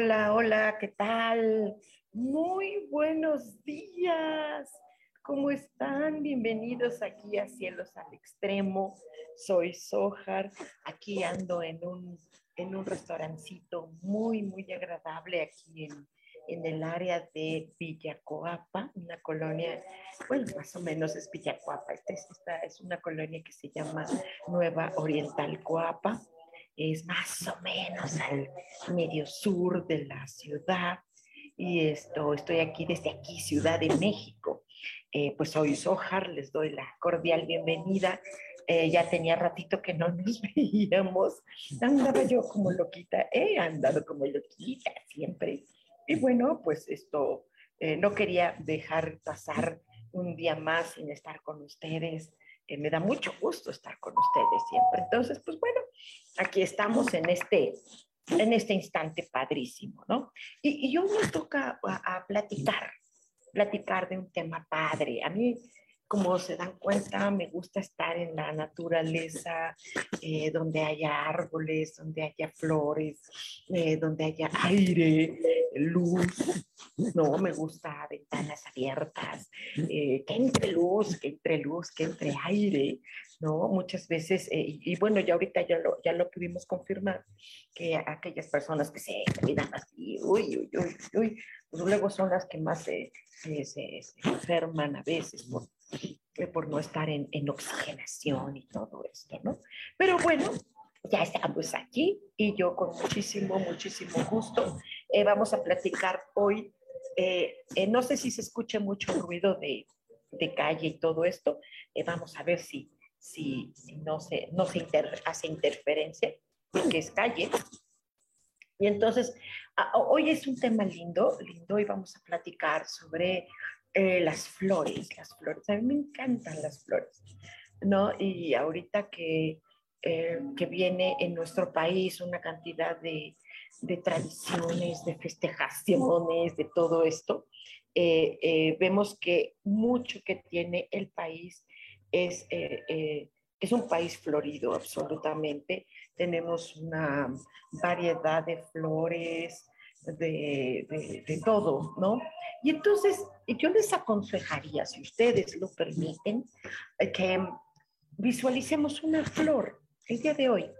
Hola, hola, ¿qué tal? Muy buenos días. ¿Cómo están? Bienvenidos aquí a Cielos al Extremo. Soy Sojar. Aquí ando en un, en un restaurancito muy, muy agradable aquí en, en el área de Villacoapa, una colonia, bueno, más o menos es Villacoapa. Esta es, esta es una colonia que se llama Nueva Oriental Coapa es más o menos al medio sur de la ciudad. Y esto, estoy aquí desde aquí, Ciudad de México. Eh, pues soy Sojar, les doy la cordial bienvenida. Eh, ya tenía ratito que no nos veíamos. Andaba yo como loquita, he andado como loquita siempre. Y bueno, pues esto, eh, no quería dejar pasar un día más sin estar con ustedes. me da mucho gusto estar con ustedes siempre. Entonces, pues bueno, aquí estamos en este, en este instante padrísimo, ¿no? Y, yo me toca a, platicar, platicar de un tema padre. A mí, como se dan cuenta, me gusta estar en la naturaleza, eh, donde haya árboles, donde haya flores, eh, donde haya aire, luz, no, me gusta ventanas abiertas, eh, que entre luz, que entre luz, que entre aire, ¿no? Muchas veces, eh, y, bueno, ya ahorita ya lo, ya lo pudimos confirmar, que aquellas personas que se cuidan así, uy, uy, uy, uy, pues luego son las que más se, se, enferman a veces por, eh, por no estar en, en oxigenación y todo esto, ¿no? Pero bueno, ya estamos aquí y yo con muchísimo, muchísimo gusto eh, vamos a platicar hoy. no sé si se escucha mucho ruido de, de calle y todo esto. vamos a ver si, si, no se, no se hace interferencia, que es calle. Y entonces, hoy es un tema lindo, lindo, y vamos a platicar sobre eh, las flores, las flores. A mí me encantan las flores, ¿no? Y ahorita que, eh, que viene en nuestro país una cantidad de, de tradiciones, de festejaciones, de todo esto, eh, vemos que mucho que tiene el país es, eh, eh, es un país florido absolutamente. Tenemos una variedad de flores, de, de, todo, ¿no? Y entonces yo les aconsejaría, si ustedes lo permiten, eh, que visualicemos una flor el día de hoy.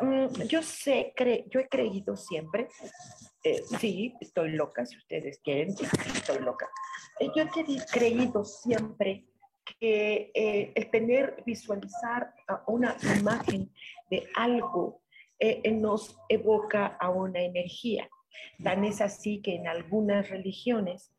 Mm, yo sé, cre yo he creído siempre, sí, estoy loca, si ustedes quieren, estoy loca. yo he creído siempre que eh, el tener, visualizar una imagen de algo eh, eh, nos evoca a una energía. Tan es así que en algunas religiones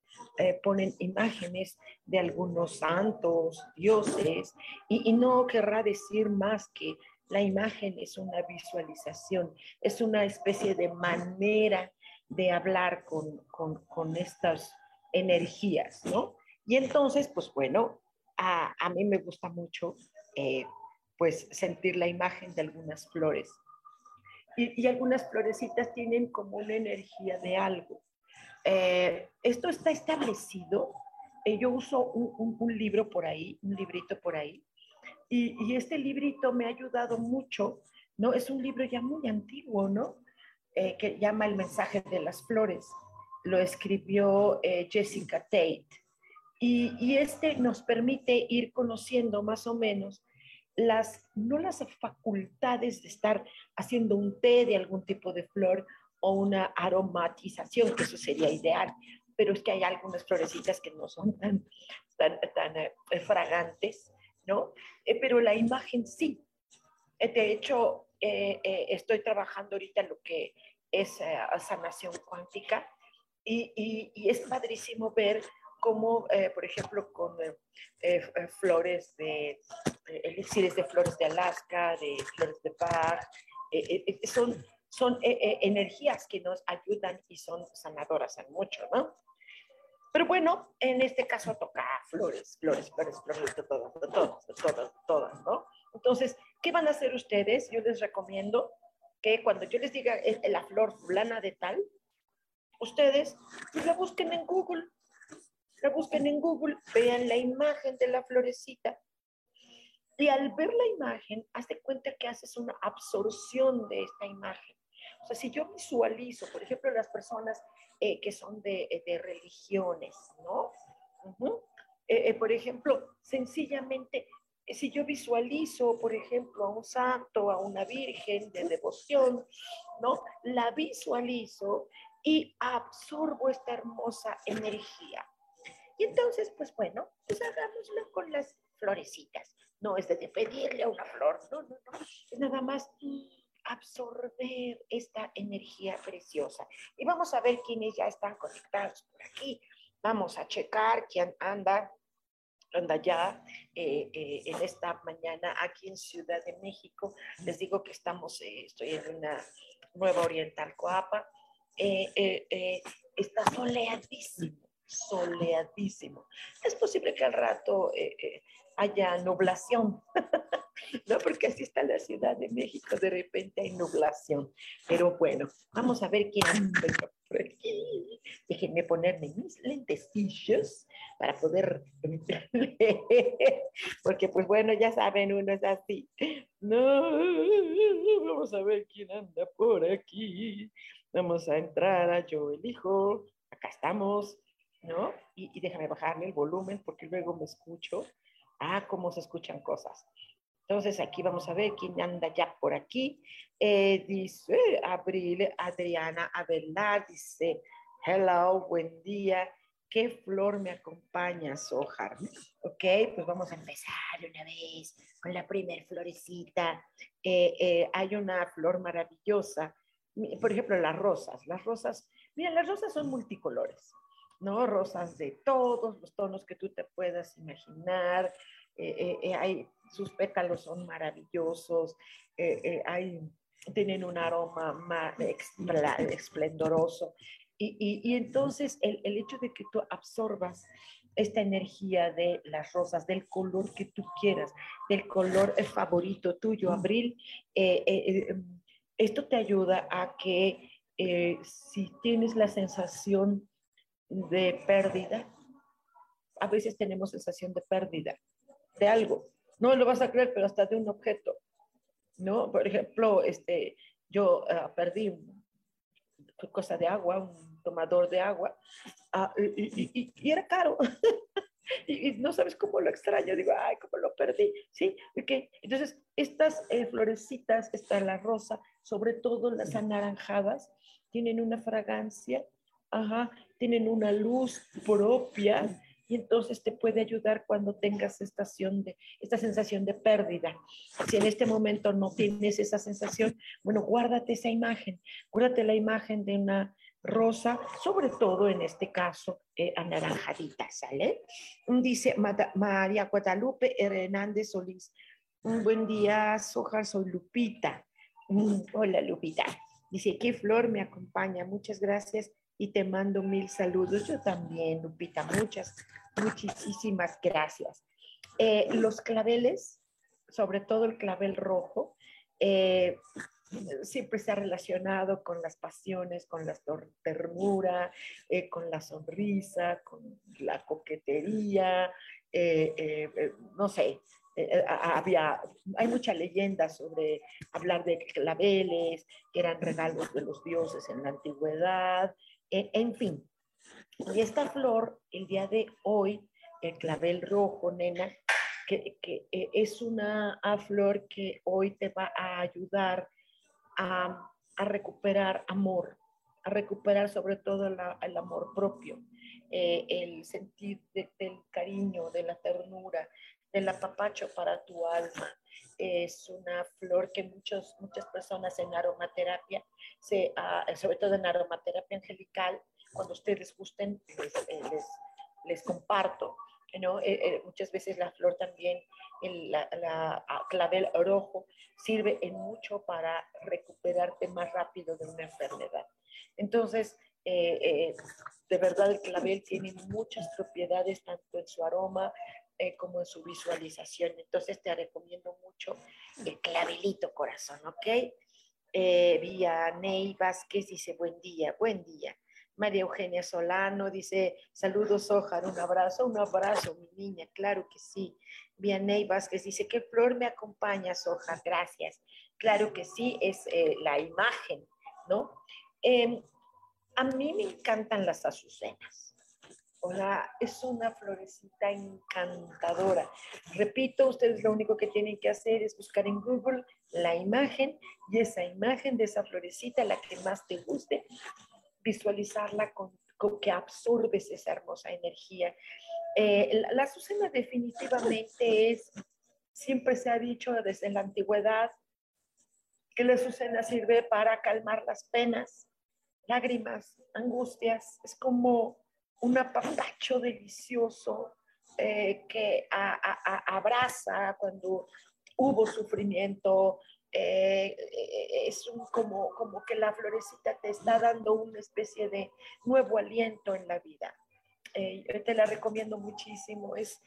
ponen imágenes de algunos santos, dioses, y, no querrá decir más que la imagen es una visualización, es una especie de manera de hablar con, con, estas energías, ¿no? Y entonces, pues bueno, a, mí me gusta mucho eh, pues sentir la imagen de algunas flores. Y, algunas florecitas tienen como una energía de algo. Eh, esto está establecido. Eh, yo uso un, libro por ahí, un librito por ahí, y, este librito me ha ayudado mucho, ¿no? Es un libro ya muy antiguo, ¿no? que llama El mensaje de las flores. Lo escribió Jessica Tate. Y, este nos permite ir conociendo más o menos las, no las facultades de estar haciendo un té de algún tipo de flor o una aromatización, que eso sería ideal, pero es que hay algunas florecitas que no son tan eh, fragantes, ¿no? Eh, pero la imagen sí. Eh, de hecho, estoy trabajando ahorita en lo que es sanación cuántica y, y, y, es padrísimo ver cómo, por ejemplo, con flores de, elixires de flores de Alaska, de flores de Bach, son son energías que nos ayudan y son sanadoras en mucho, ¿no? Pero bueno, en este caso toca flores, flores, flores, flores, de todas, de todas, de todas, todas, ¿no? Entonces, ¿qué van a hacer ustedes? Yo les recomiendo que cuando yo les diga la flor fulana de tal, ustedes pues, la busquen en Google, la busquen en Google, vean la imagen de la florecita. Y al ver la imagen, hazte cuenta que haces una absorción de esta imagen. O sea, si yo visualizo, por ejemplo, las personas eh, que son de, eh, religiones, ¿no? Eh, por ejemplo, sencillamente, si yo visualizo, por ejemplo, a un santo, a una virgen de devoción, ¿no? La visualizo y absorbo esta hermosa energía. Y entonces, pues bueno, pues hagámoslo con las florecitas. No es de pedirle a una flor, no, no, no. Es nada más absorber esta energía preciosa. Y vamos a ver quiénes ya están conectados por aquí. Vamos a checar quién anda, anda ya eh, eh, en esta mañana aquí en Ciudad de México. Les digo que estamos, eh, estoy en una nueva Oriental Coapa. está soleadísimo, soleadísimo. Es posible que al rato haya nublación. ¿no? Porque así está la Ciudad de México, de repente hay nublación. Pero bueno, vamos a ver quién anda por aquí. Déjenme ponerme mis lentecillos para poder porque pues bueno, ya saben, uno es así. No, vamos a ver quién anda por aquí. Vamos a entrar a Yo Elijo. Acá estamos, ¿no? Y, y déjame bajarle el volumen porque luego me escucho. Ah, cómo se escuchan cosas. Entonces aquí vamos a ver quién anda ya por aquí. Eh, dice Abril, Adriana Abelar, dice, hello, buen día. ¿Qué flor me acompaña, Sojar? Ok, pues vamos a empezar una vez con la primer florecita. Eh, eh, hay una flor maravillosa, por ejemplo, las rosas. Las rosas, mira, las rosas son multicolores, ¿no? Rosas de todos los tonos que tú te puedas imaginar. hay sus pétalos son maravillosos, eh, eh, hay, tienen un aroma más esplendoroso. Y, y, entonces el, el, hecho de que tú absorbas esta energía de las rosas, del color que tú quieras, del color favorito tuyo, Abril, eh, esto te ayuda a que si tienes la sensación de pérdida, a veces tenemos sensación de pérdida de algo, no lo vas a creer, pero hasta de un objeto, ¿no? Por ejemplo, este, yo uh, perdí cosa de agua, un tomador de agua, uh, y, y, y, era caro. y, no sabes cómo lo extraño, digo, ay, cómo lo perdí, ¿sí? Okay. Entonces, estas eh, florecitas, está la rosa, sobre todo las anaranjadas, tienen una fragancia, ajá, tienen una luz propia, y entonces te puede ayudar cuando tengas esta sensación de, esta sensación de pérdida. Si en este momento no tienes esa sensación, bueno, guárdate esa imagen, guárdate la imagen de una rosa, sobre todo en este caso eh, anaranjadita, ¿sale? Dice María Guadalupe Hernández Solís. Un buen día, Soja, soy Lupita. Mm, hola, Lupita. Dice, ¿qué flor me acompaña? Muchas gracias y te mando mil saludos. Yo también, Lupita, muchas, muchísimas gracias. Eh, los claveles, sobre todo el clavel rojo, eh, siempre ha relacionado con las pasiones, con la ternura, eh, con la sonrisa, con la coquetería, no sé, había, hay mucha leyenda sobre hablar de claveles, que eran regalos de los dioses en la antigüedad, e, en fin, y esta flor, el día de hoy, el clavel rojo, nena, que, eh, es una flor que hoy te va a ayudar a, recuperar amor, a recuperar sobre todo el amor propio, eh, el sentir del cariño, de la ternura, del apapacho para tu alma. Es una flor que muchos, muchas personas en aromaterapia, se, ah, sobre todo en aromaterapia angelical, cuando ustedes gusten, les, eh, les, comparto. ¿no? Eh, muchas veces la flor también, la, la, ah, clavel rojo, sirve en mucho para recuperarte más rápido de una enfermedad. Entonces, eh, eh, de verdad el clavel tiene muchas propiedades, tanto en su aroma eh, como en su visualización. Entonces, te recomiendo mucho el clavelito corazón, ¿ok? Vía Ney Vázquez dice, buen día, buen día. María Eugenia Solano dice, saludos, Ojar, un abrazo, un abrazo, mi niña, claro que sí. Vianey Vázquez dice, ¿qué flor me acompaña, Soja? Gracias. Claro que sí, es la imagen, ¿no? Em, a mí me encantan las azucenas. Es una florecita encantadora. Repito, ustedes lo único que tienen que hacer es buscar en Google la imagen y esa imagen de esa florecita, la que más te guste, visualizarla con, que absorbes esa hermosa energía. Eh, la, la azucena definitivamente es, siempre se ha dicho desde la antigüedad, que la azucena sirve para calmar las penas, lágrimas, angustias, es como un apapacho delicioso eh, que abraza cuando hubo sufrimiento. Eh, eh, es como, como que la florecita te está dando una especie de nuevo aliento en la vida. te la recomiendo muchísimo. Es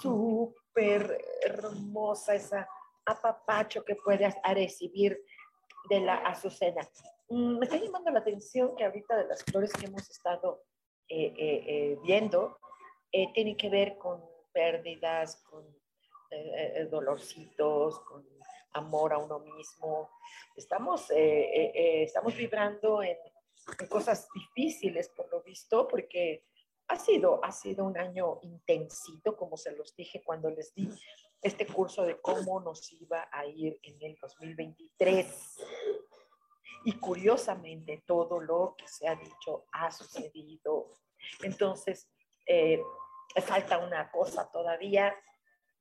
súper hermosa esa apapacho que puedas recibir de la azucena. Mm, me está llamando la atención que ahorita de las flores que hemos estado eh, eh, eh, viendo tienen que ver con pérdidas, con dolorcitos, con amor a uno mismo. Estamos, estamos vibrando en, en, cosas difíciles, por lo visto, porque ha sido, ha sido un año intensito, como se los dije cuando les di este curso de cómo nos iba a ir en el 2023. Y curiosamente todo lo que se ha dicho ha sucedido. Entonces, eh, falta una cosa todavía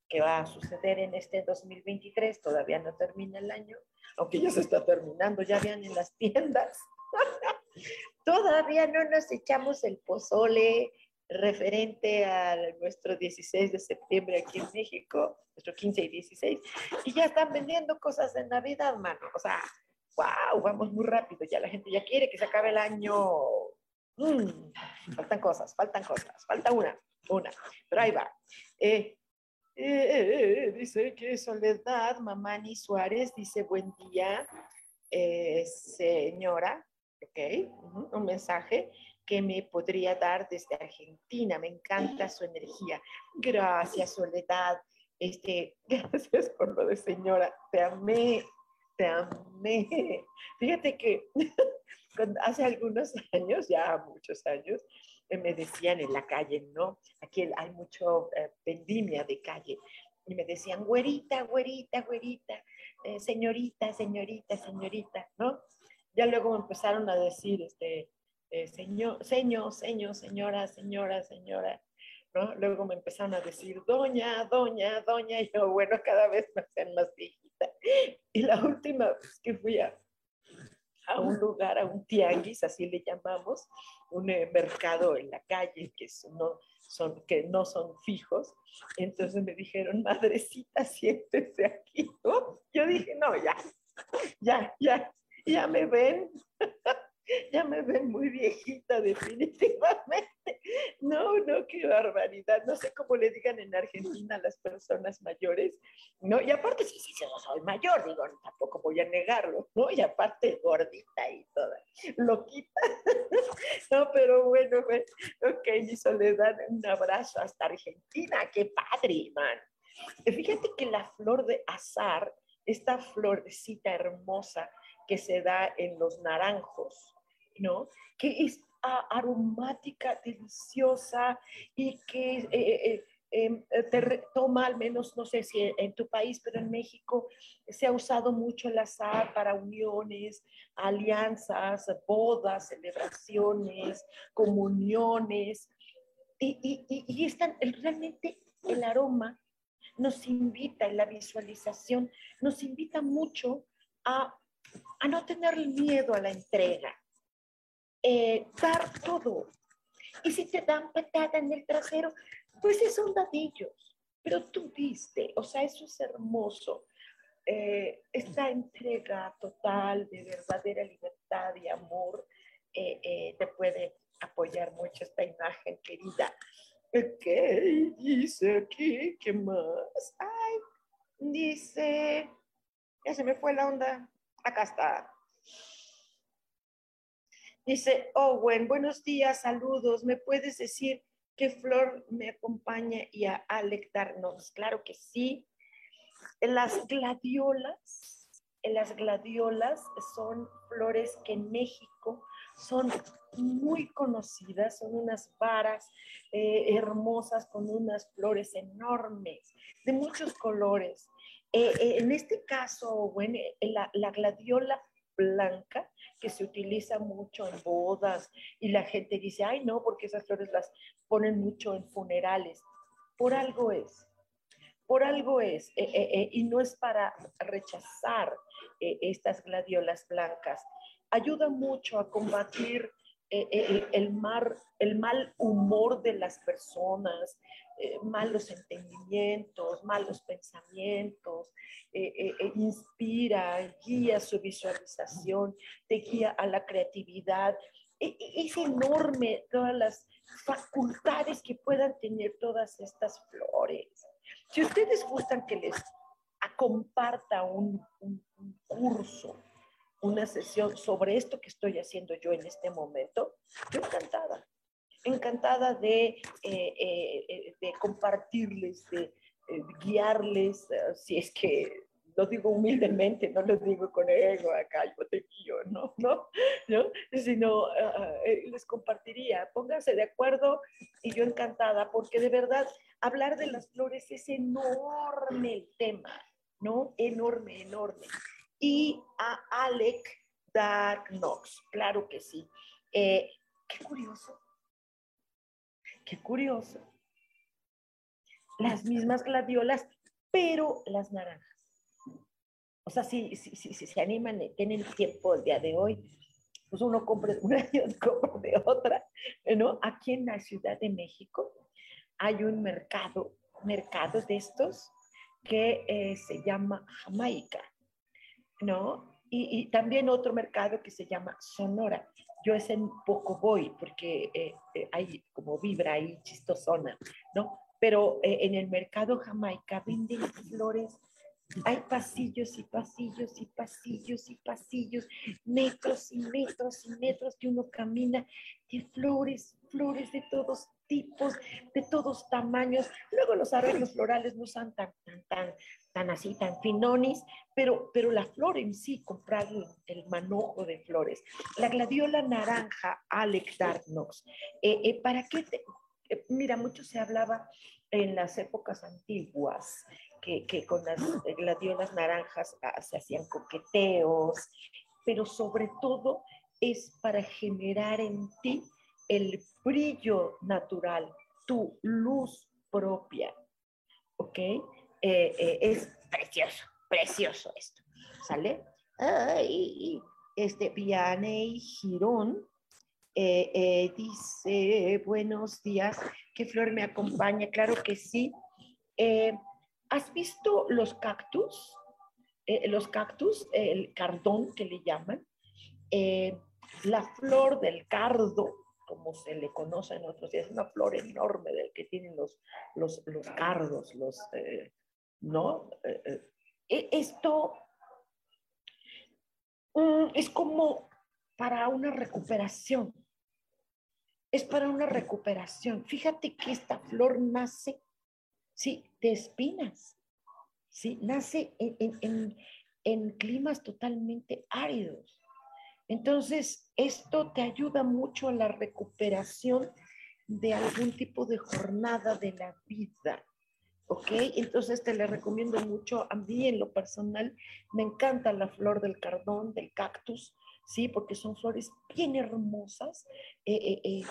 que va a suceder en este 2023, todavía no termina el año, aunque ya se está terminando, ya vean en las tiendas. todavía no nos echamos el pozole referente a nuestro 16 de septiembre aquí en México, nuestro 15 y 16, y ya están vendiendo cosas de Navidad, mano. O sea, wow, vamos muy rápido, ya la gente ya quiere que se acabe el año. Mm, faltan cosas, faltan cosas, falta una, una, pero ahí va. Eh, eh, eh, dice que Soledad Mamani Suárez dice buen día, señora, ok, un mensaje que me podría dar desde Argentina, me encanta su energía. Gracias, Soledad, este, gracias por lo de señora, te amé, te amé. Fíjate que hace algunos años, ya muchos años, eh, me decían en la calle, ¿no? Aquí hay mucho eh, vendimia de calle. Y me decían, güerita, güerita, güerita, eh, señorita, señorita, señorita, ¿no? Ya luego me empezaron a decir, este, señor, señor, señor, señora, señora, señora, ¿no? Luego me empezaron a decir, doña, doña, doña, y yo, bueno, cada vez me hacen más viejita. Y la última vez que fui a, a un lugar, a un tianguis, así le llamamos, un eh, mercado en la calle que no son, que no son fijos. Entonces me dijeron, madrecita, siéntese aquí. Yo dije, no, ya, ya, ya, ya me ven. ya me ven muy viejita definitivamente. No, no, qué barbaridad. No sé cómo le digan en Argentina a las personas mayores, ¿no? Y aparte, sí, sí, yo soy mayor, digo, tampoco voy a negarlo, ¿no? Y aparte, gordita y toda, loquita. No, pero bueno, bueno ok, mi Soledad, un abrazo hasta Argentina, qué padre, man. Fíjate que la flor de azar, esta florecita hermosa que se da en los naranjos, Que es aromática, deliciosa y que eh, eh, em, eh, te toma al menos, no sé si en tu país, pero en México se ha usado mucho el azar para uniones, alianzas, bodas, celebraciones, comuniones. Y, realmente el aroma nos invita, en la visualización, nos invita mucho a, a no tener miedo a la entrega, eh, dar todo. Y si te dan patada en el trasero, pues son dadillos, pero tú diste, o sea, eso es hermoso. Eh, esta entrega total de verdadera libertad y amor eh, eh, te puede apoyar mucho esta imagen querida. ¿Qué dice aquí? ¿Qué más? Ay, dice, ya se me fue la onda. Acá está. Dice Owen, buenos días, saludos. ¿Me puedes decir qué flor me acompaña y a Alec darnos? Claro que sí. Las gladiolas, las gladiolas son flores que en México son muy conocidas, son unas varas eh, hermosas con unas flores enormes, de muchos colores. Eh, eh, en este caso, bueno, la gladiola blanca que se utiliza mucho en bodas y la gente dice, ay no, porque esas flores las ponen mucho en funerales. Por algo es, por algo es, eh, eh, eh, y no es para rechazar estas gladiolas blancas. Ayuda mucho a combatir el, mar, el mal humor de las personas, malos entendimientos, malos pensamientos, inspira, guía su visualización, te guía a la creatividad. es enorme todas las facultades que puedan tener todas estas flores. Si ustedes gustan que les comparta un, curso, una sesión sobre esto que estoy haciendo yo en este momento, yo encantada, encantada de, eh, eh, eh, de compartirles, de guiarles, si es que lo digo humildemente, no lo digo con ego, acá yo te guío, no, no, ¿no? sino les compartiría, pónganse de acuerdo y yo encantada, porque de verdad hablar de las flores es enorme el tema, ¿no? Enorme, enorme. Y a Alec Dark Knox, claro que sí. Qué curioso, qué curioso. Las mismas gladiolas, pero las naranjas o sea, si, si, si, si se animan, tienen tiempo el día de hoy, pues uno compra una y otro de otra, ¿no? Aquí en la Ciudad de México hay un mercado, mercado de estos que eh, se llama Jamaica, ¿no? Y, también otro mercado que se llama Sonora. Yo es en poco voy porque eh, eh, hay como vibra ahí chistosona, ¿no? Pero en el mercado Jamaica venden flores hay pasillos y pasillos y pasillos y pasillos, metros y metros y metros que uno camina de flores, flores de todos tipos, de todos tamaños. Luego los arreglos florales no son tan, tan, tan, tan así, tan finonis, pero, pero la flor en sí, comprar el, manojo de flores. La gladiola naranja, Alec Darknox. Eh, eh, ¿Para qué? Eh, mira, mucho se hablaba en las épocas antiguas que, con las gladiolas naranjas ah, se hacían coqueteos, pero sobre todo es para generar en ti el brillo natural, tu luz propia, ¿ok? Eh, eh, es precioso, precioso esto, ¿sale? Ay, este Vianney Girón eh, dice, buenos días, ¿qué flor me acompaña? Claro que sí. ¿Has visto los cactus? Los cactus, el cardón que le llaman, la flor del cardo, como se le conoce en otros días, es una flor enorme del que tienen los, los, cardos, los, ¿no? E, esto mm, es como para una recuperación. Es para una recuperación. Fíjate que esta flor nace ¿sí? De espinas, ¿sí? Nace en, climas totalmente áridos. Entonces, esto te ayuda mucho a la recuperación de algún tipo de jornada de la vida. ¿Ok? Entonces te le recomiendo mucho. A mí en lo personal me encanta la flor del cardón, del cactus, ¿sí? Porque son flores bien hermosas. Eh, eh, eh,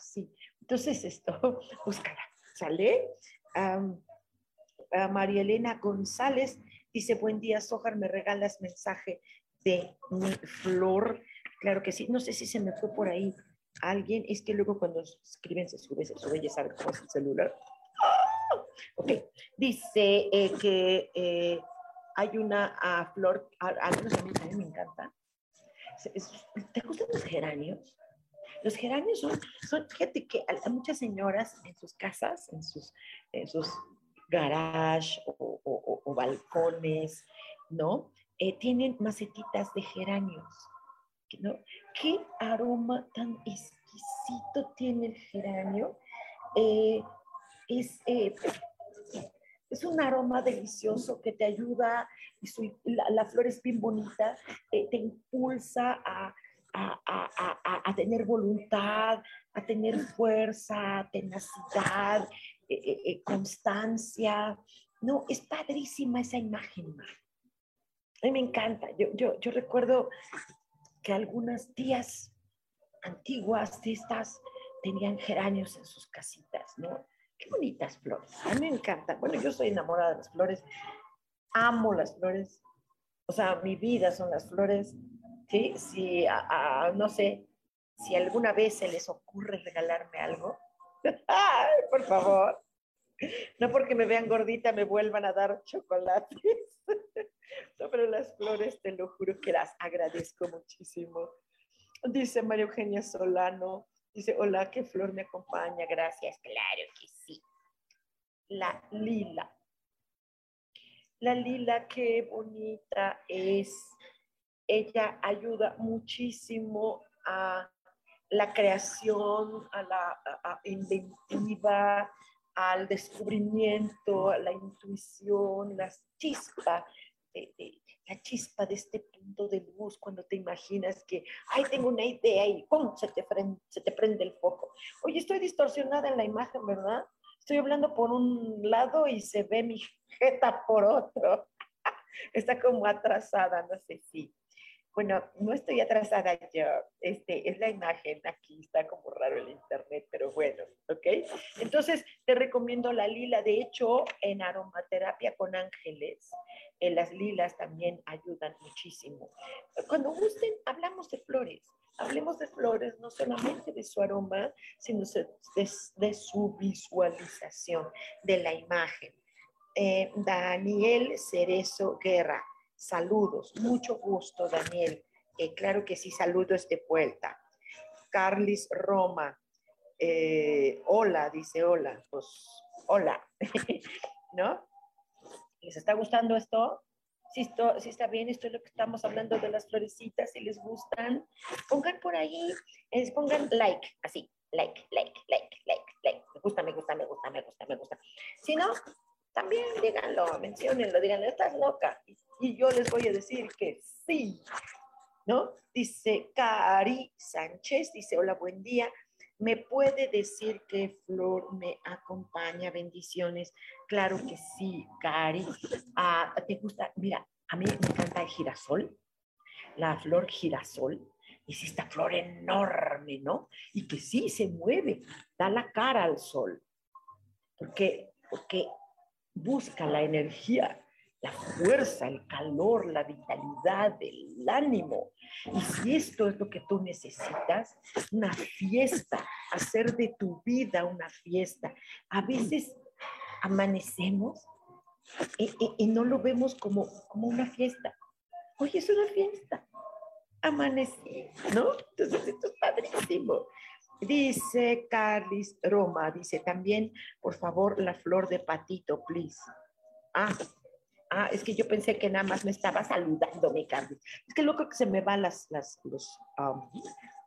sí. Entonces esto, búscala, ¿sale? María Elena González dice, buen día, Sojar, me regalas mensaje de mi flor. Claro que sí, no sé si se me fue por ahí alguien, es que luego cuando escriben se sube, se sube, ya saben cómo es el celular. Ok, dice eh, que eh, hay una ah, flor, a, algunos a mí también me encanta. ¿Te gustan los geranios? Los geranios son, son fíjate que a, muchas señoras en sus casas, en sus, en sus garage o, balcones, ¿no? Eh, tienen macetitas de geranios, ¿no? ¿Qué aroma tan exquisito tiene el geranio? Es, es un aroma delicioso que te ayuda, y la, flor es bien bonita, te impulsa a, tener voluntad, a tener fuerza, tenacidad, eh, eh, eh, constancia. No, es padrísima esa imagen. A mí me encanta. Yo, yo, yo recuerdo que algunas tías antiguas de estas tenían geranios en sus casitas, ¿no? Qué bonitas flores. A mí me encantan. Bueno, yo soy enamorada de las flores. Amo las flores. O sea, mi vida son las flores. ¿sí? Si, no sé, si alguna vez se les ocurre regalarme algo, por favor. No porque me vean gordita me vuelvan a dar chocolates. No, pero las flores, te lo juro que las agradezco muchísimo. Dice María Eugenia Solano, dice, hola, ¿qué flor me acompaña? Gracias, claro que. La lila. La lila, qué bonita es. Ella ayuda muchísimo a la creación, a la inventiva, al descubrimiento, a la intuición, la chispa, la chispa de este punto de luz cuando te imaginas que, ay, tengo una idea y ¡pum! Se te, se te prende el foco. Oye, estoy distorsionada en la imagen, ¿verdad? Estoy hablando por un lado y se ve mi jeta por otro. Está como atrasada, no sé si. Bueno, no estoy atrasada yo, este, es la imagen, aquí está como raro el internet, pero bueno, ¿ok? Entonces, te recomiendo la lila, de hecho, en aromaterapia con ángeles, eh, las lilas también ayudan muchísimo. Cuando gusten, hablamos de flores, hablemos de flores, no solamente de su aroma, sino de, su visualización, de la imagen. Eh, Daniel Cerezo Guerra Saludos, mucho gusto, Daniel. Eh, claro que sí, saludos de vuelta. Carlis Roma, eh, hola, dice hola, pues hola, ¿no? ¿Les está gustando esto? Si, esto, si está bien, esto es lo que estamos hablando de las florecitas, si les gustan, pongan por ahí, es, pongan like, así, like, like, like, like, like, me gusta, me gusta, me gusta, me gusta, me gusta. Si no, también díganlo, menciónenlo, díganlo, estás loca. Y yo les voy a decir que sí, ¿no? Dice Cari Sánchez, dice, hola, buen día. ¿Me puede decir qué flor me acompaña? Bendiciones. Claro que sí, Cari. Ah, ¿Te gusta? Mira, a mí me encanta el girasol, la flor girasol. Es esta flor enorme, ¿no? Y que sí se mueve, da la cara al sol. Porque, porque busca la energía, la fuerza, el calor, la vitalidad, el ánimo. Y si esto es lo que tú necesitas, una fiesta, hacer de tu vida una fiesta. A veces amanecemos y, no lo vemos como, como una fiesta. Oye, es una fiesta. Amanecí, ¿no? Entonces esto es padrísimo. Dice Carlis Roma, dice también, por favor, la flor de patito, please. Ah, ah, es que yo pensé que nada más me estaba saludando, mi Carlis. Es que loco que se me van las, las, los, um,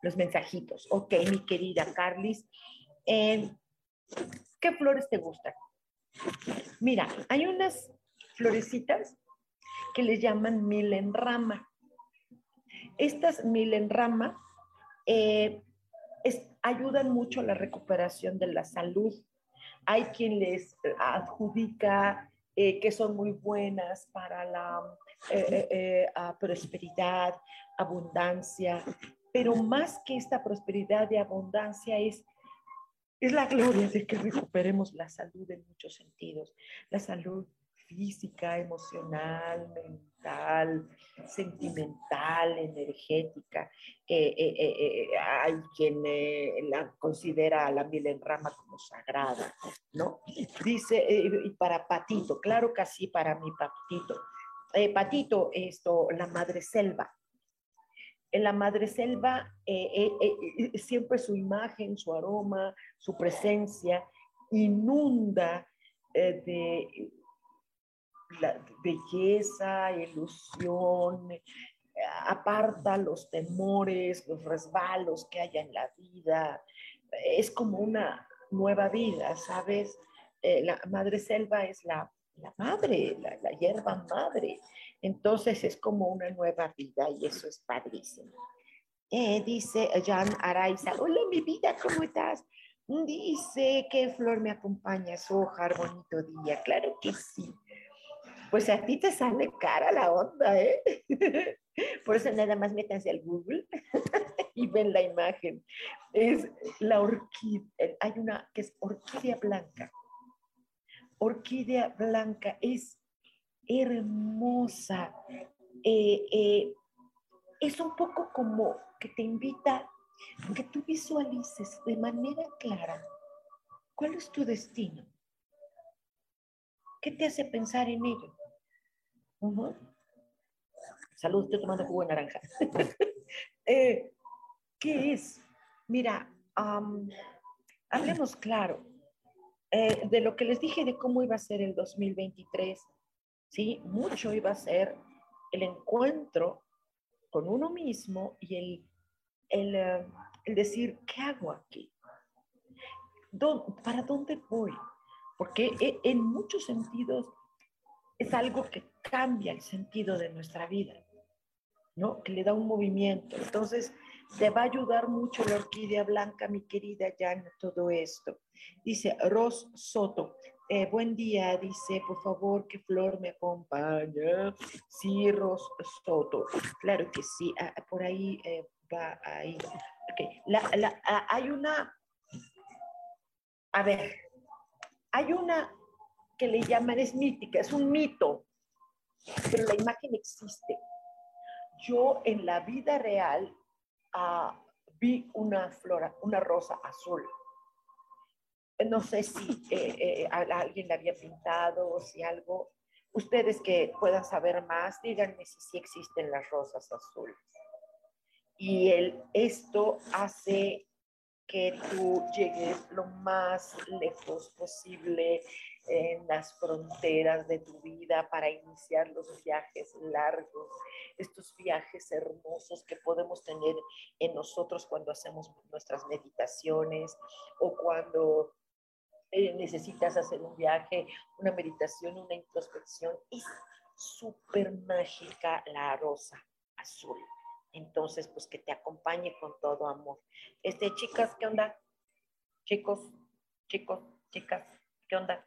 los mensajitos. Ok, mi querida Carlis. Eh, ¿Qué flores te gustan? Mira, hay unas florecitas que les llaman milenrama. Estas milenrama eh, ayudan mucho a la recuperación de la salud. Hay quien les adjudica eh, que son muy buenas para la eh, eh, prosperidad, abundancia, pero más que esta prosperidad y abundancia es, es la gloria de que recuperemos la salud en muchos sentidos, la salud física, emocional, mental, sentimental, energética. Eh, eh, eh, hay quien la considera a la miel en rama como sagrada, ¿no? Dice, y para Patito, claro que sí, para mi Patito. Patito, esto, la madre selva. En la madre selva, siempre su imagen, su aroma, su presencia inunda de la belleza, ilusión, aparta los temores, los resbalos que haya en la vida. Es como una nueva vida, ¿sabes? Eh, la madre selva es la, madre, la, hierba madre. Entonces es como una nueva vida y eso es padrísimo. Eh, dice Jan Araiza, hola mi vida, ¿cómo estás? Dice, ¿qué flor me acompaña? Sojar, bonito día. Claro que sí pues a ti te sale cara la onda, ¿eh? Por eso nada más métanse al Google y ven la imagen. Es la orquídea, hay una que es orquídea blanca. Orquídea blanca es hermosa. Eh, eh, es un poco como que te invita a que tú visualices de manera clara cuál es tu destino. ¿Qué te hace pensar en ello? Salud, estoy tomando jugo de naranja. Eh, ¿Qué es? Mira, hablemos claro eh, de lo que les dije de cómo iba a ser el 2023. Sí, mucho iba a ser el encuentro con uno mismo y el, el, eh, el decir, ¿qué hago aquí? ¿Para dónde voy? Porque en muchos sentidos es algo que cambia el sentido de nuestra vida, ¿no? Que le da un movimiento. Entonces, te va a ayudar mucho la orquídea blanca, mi querida Jan, todo esto. Dice Ros Soto, eh, buen día, dice, por favor, que Flor me acompaña. Sí, Ros Soto, claro que sí, por ahí eh, va ahí. Okay. Ah, hay una, a ver, hay una que le llaman es mítica, es un mito, pero la imagen existe. Yo en la vida real ah, vi una flora, una rosa azul. No sé si eh, eh, alguien la había pintado o si algo. Ustedes que puedan saber más, díganme si sí existen las rosas azules. Y el, esto hace que tú llegues lo más lejos posible en las fronteras de tu vida para iniciar los viajes largos, estos viajes hermosos que podemos tener en nosotros cuando hacemos nuestras meditaciones o cuando eh, necesitas hacer un viaje, una meditación, una introspección. Es súper mágica la rosa azul. Entonces, pues que te acompañe con todo amor. Este, chicas, ¿qué onda? Chicos, chicos, chicas, ¿qué onda?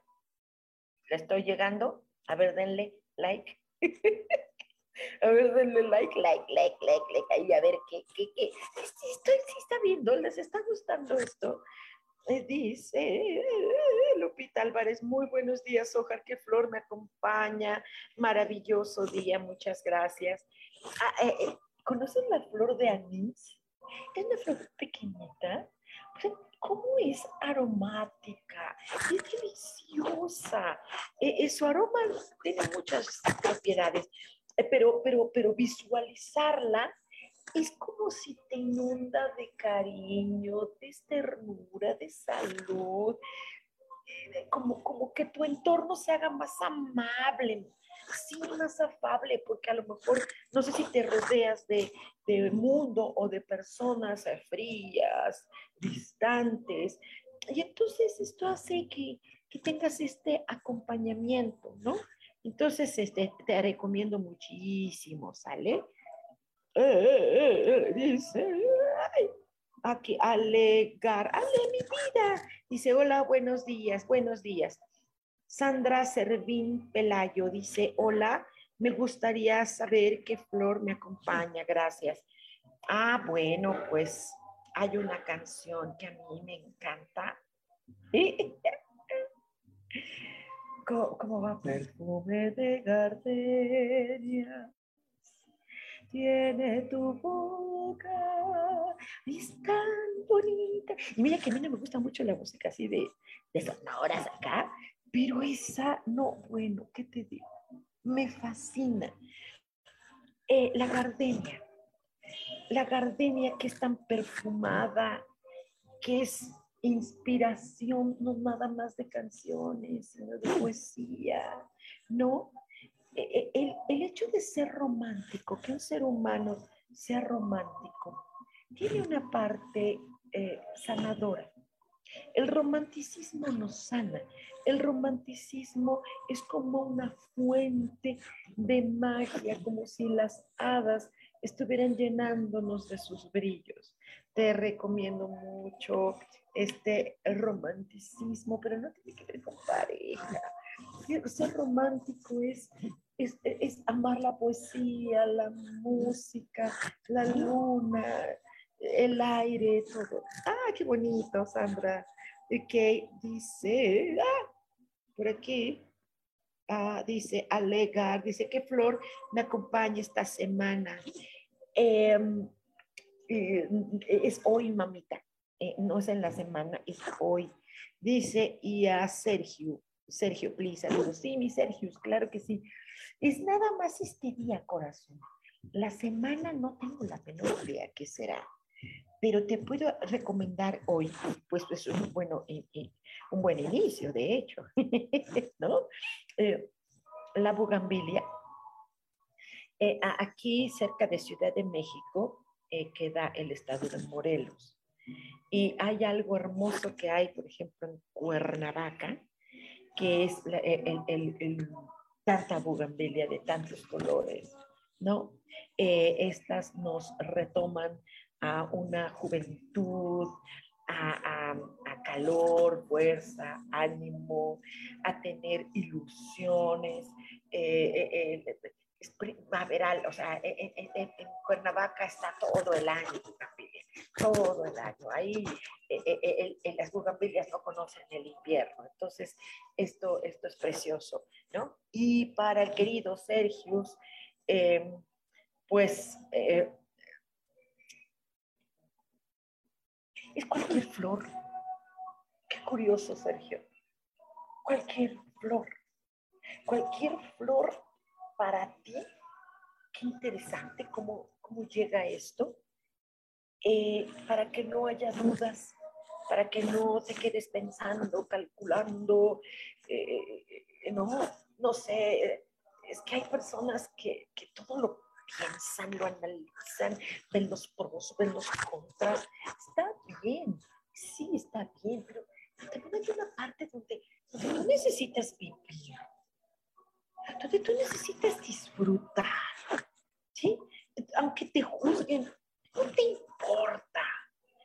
¿Le estoy llegando? A ver, denle like. a ver, denle like, like, like, like, like. Ahí, a ver, ¿qué, qué, qué? Sí, estoy, sí está viendo, ¿les está gustando esto? Dice Lupita Álvarez, muy buenos días, Ojar, que Flor me acompaña. Maravilloso día, muchas gracias. Ah, eh, eh, ¿Conocen la flor de anís? Es una flor pequeñita. ¿Cómo es aromática? Es deliciosa. E, e, su aroma tiene muchas propiedades, eh, pero, pero, pero visualizarla es como si te inunda de cariño, de ternura, de salud, eh, como, como que tu entorno se haga más amable, sí más afable, porque a lo mejor no sé si te rodeas de, de mundo o de personas frías, distantes. Y entonces esto hace que, que tengas este acompañamiento, ¿no? Entonces este, te recomiendo muchísimo, ¿sale? Eh, eh, eh, dice, aquí, alegar, ale mi vida. Dice, hola, buenos días, buenos días. Sandra Servín Pelayo dice, hola, me gustaría saber qué flor me acompaña, gracias. Ah, bueno, pues hay una canción que a mí me encanta. ¿Cómo, va? Perfume de gardenia tiene tu boca, es tan bonita. Y mira que a mí no me gusta mucho la música así de, de sonoras acá, pero esa, no, bueno, ¿qué te digo? Me fascina. Eh, la gardenia, la gardenia que es tan perfumada, que es inspiración, no nada más de canciones, sino de poesía, ¿no? E, e, el, hecho de ser romántico, que un ser humano sea romántico, tiene una parte eh, sanadora. El romanticismo nos sana. El romanticismo es como una fuente de magia, como si las hadas estuvieran llenándonos de sus brillos. Te recomiendo mucho este romanticismo, pero no tiene que ver con pareja ser romántico es, es, amar la poesía, la música, la luna, el aire, todo. Ah, qué bonito, Sandra. Ok, dice, ah, por aquí, ah, dice alegar, dice qué flor me acompaña esta semana. Em, eh, es hoy, mamita, eh, no es en la semana, es hoy. Dice, y a Sergio, Sergio, please, saludos. Sí, mi Sergio, claro que sí. Es nada más este día, corazón. La semana no tengo la menor idea qué será, pero te puedo recomendar hoy, pues es un, bueno, un buen inicio, de hecho, ¿no? Eh, la bugambilia. Eh, aquí, cerca de Ciudad de México, eh, queda el estado de Morelos. Y hay algo hermoso que hay, por ejemplo, en Cuernavaca, que es e, el, el, el, tanta bugambilia de tantos colores, ¿no? Eh, estas nos retoman a una juventud, a, a, calor, fuerza, ánimo, a tener ilusiones. Eh, eh, es primaveral, o sea, en, en, Cuernavaca está todo el año todo el año. Ahí eh, eh, eh, las bugambilias no conocen el invierno. Entonces, esto, esto es precioso, ¿no? Y para el querido Sergio, em, pues es cualquier flor. Qué curioso, Sergio. Cualquier flor. Cualquier flor para ti. Qué interesante cómo, cómo llega esto eh, para que no haya dudas, para que no te quedes pensando, calculando, eh, eh, no, no sé, es que hay personas que, que todo lo piensan, lo analizan, ven los pros, ven los contras. Está bien, sí, está bien, pero también hay una parte donde, donde tú necesitas vivir, donde tú necesitas disfrutar, ¿sí? Aunque te juzguen, no te importa.